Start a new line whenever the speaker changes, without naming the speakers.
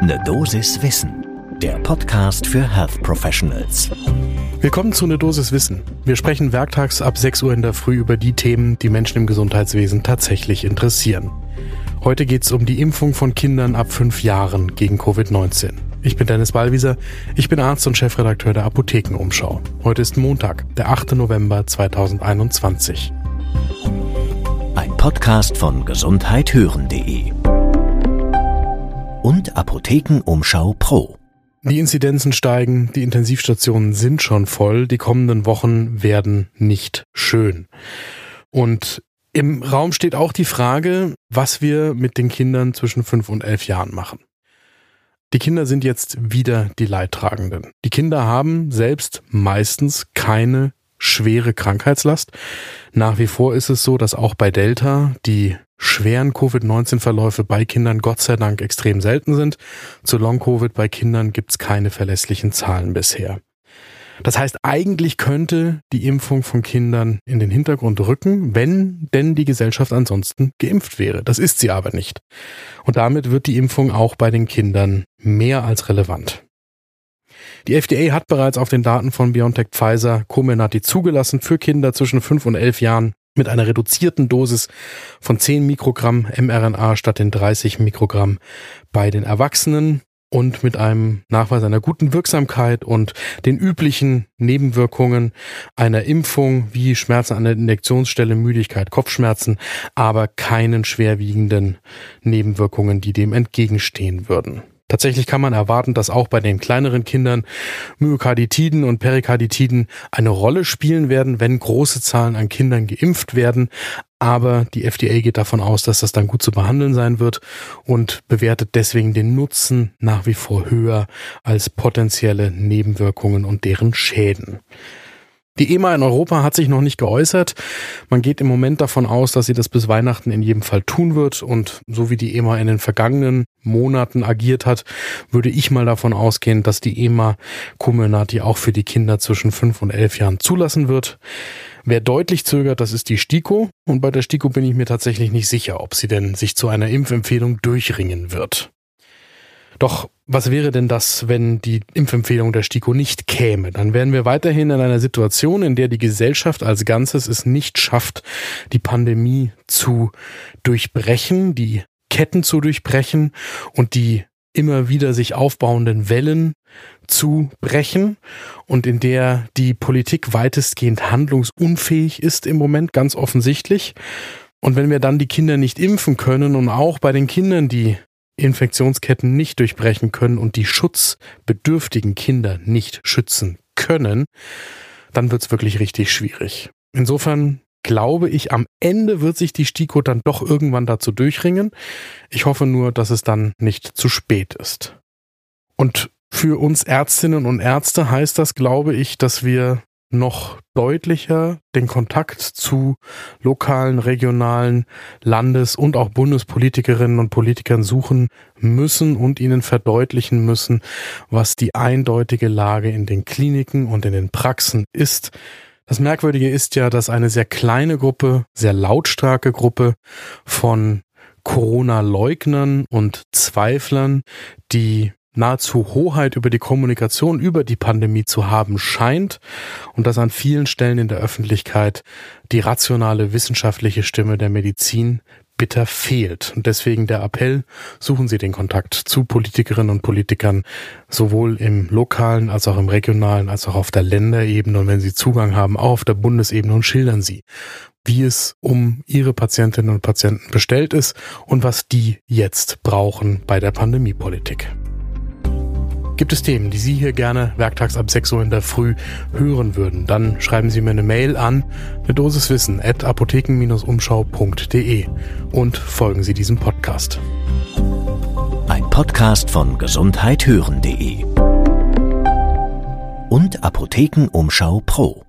Ne Dosis Wissen, der Podcast für Health Professionals.
Willkommen zu Ne Dosis Wissen. Wir sprechen werktags ab 6 Uhr in der Früh über die Themen, die Menschen im Gesundheitswesen tatsächlich interessieren. Heute geht es um die Impfung von Kindern ab 5 Jahren gegen Covid-19. Ich bin Dennis Ballwieser, ich bin Arzt und Chefredakteur der Apothekenumschau. Heute ist Montag, der 8. November 2021.
Ein Podcast von gesundheithören.de und Apothekenumschau Pro.
Die Inzidenzen steigen, die Intensivstationen sind schon voll, die kommenden Wochen werden nicht schön. Und im Raum steht auch die Frage, was wir mit den Kindern zwischen fünf und elf Jahren machen. Die Kinder sind jetzt wieder die Leidtragenden. Die Kinder haben selbst meistens keine schwere Krankheitslast. Nach wie vor ist es so, dass auch bei Delta die schweren Covid-19-Verläufe bei Kindern Gott sei Dank extrem selten sind. Zu Long-Covid bei Kindern gibt es keine verlässlichen Zahlen bisher. Das heißt, eigentlich könnte die Impfung von Kindern in den Hintergrund rücken, wenn denn die Gesellschaft ansonsten geimpft wäre. Das ist sie aber nicht. Und damit wird die Impfung auch bei den Kindern mehr als relevant. Die FDA hat bereits auf den Daten von BioNTech Pfizer Comirnaty zugelassen für Kinder zwischen 5 und 11 Jahren mit einer reduzierten Dosis von 10 Mikrogramm mRNA statt den 30 Mikrogramm bei den Erwachsenen und mit einem Nachweis einer guten Wirksamkeit und den üblichen Nebenwirkungen einer Impfung wie Schmerzen an der Injektionsstelle, Müdigkeit, Kopfschmerzen, aber keinen schwerwiegenden Nebenwirkungen, die dem entgegenstehen würden. Tatsächlich kann man erwarten, dass auch bei den kleineren Kindern Myokarditiden und Perikarditiden eine Rolle spielen werden, wenn große Zahlen an Kindern geimpft werden. Aber die FDA geht davon aus, dass das dann gut zu behandeln sein wird und bewertet deswegen den Nutzen nach wie vor höher als potenzielle Nebenwirkungen und deren Schäden. Die EMA in Europa hat sich noch nicht geäußert. Man geht im Moment davon aus, dass sie das bis Weihnachten in jedem Fall tun wird. Und so wie die EMA in den vergangenen Monaten agiert hat, würde ich mal davon ausgehen, dass die EMA Comirnaty auch für die Kinder zwischen fünf und elf Jahren zulassen wird. Wer deutlich zögert, das ist die STIKO. Und bei der STIKO bin ich mir tatsächlich nicht sicher, ob sie denn sich zu einer Impfempfehlung durchringen wird. Doch was wäre denn das, wenn die Impfempfehlung der STIKO nicht käme? Dann wären wir weiterhin in einer Situation, in der die Gesellschaft als Ganzes es nicht schafft, die Pandemie zu durchbrechen, die Ketten zu durchbrechen und die immer wieder sich aufbauenden Wellen zu brechen und in der die Politik weitestgehend handlungsunfähig ist im Moment, ganz offensichtlich. Und wenn wir dann die Kinder nicht impfen können und auch bei den Kindern, die Infektionsketten nicht durchbrechen können und die schutzbedürftigen Kinder nicht schützen können, dann wird's wirklich richtig schwierig. Insofern glaube ich, am Ende wird sich die STIKO dann doch irgendwann dazu durchringen. Ich hoffe nur, dass es dann nicht zu spät ist. Und für uns Ärztinnen und Ärzte heißt das, glaube ich, dass wir noch deutlicher den Kontakt zu lokalen, regionalen, Landes- und auch Bundespolitikerinnen und Politikern suchen müssen und ihnen verdeutlichen müssen, was die eindeutige Lage in den Kliniken und in den Praxen ist. Das Merkwürdige ist ja, dass eine sehr kleine Gruppe, sehr lautstarke Gruppe von Corona-Leugnern und Zweiflern, die nahezu Hoheit über die Kommunikation über die Pandemie zu haben scheint und dass an vielen Stellen in der Öffentlichkeit die rationale wissenschaftliche Stimme der Medizin bitter fehlt. Und deswegen der Appell, suchen Sie den Kontakt zu Politikerinnen und Politikern, sowohl im lokalen als auch im regionalen, als auch auf der Länderebene. Und wenn Sie Zugang haben, auch auf der Bundesebene und schildern Sie, wie es um Ihre Patientinnen und Patienten bestellt ist und was die jetzt brauchen bei der Pandemiepolitik. Gibt es Themen, die Sie hier gerne werktags ab 6 Uhr in der Früh hören würden, dann schreiben Sie mir eine Mail an eine Dosis Wissen at apotheken-umschau.de und folgen Sie diesem Podcast.
Ein Podcast von gesundheithören.de und Apothekenumschau Pro.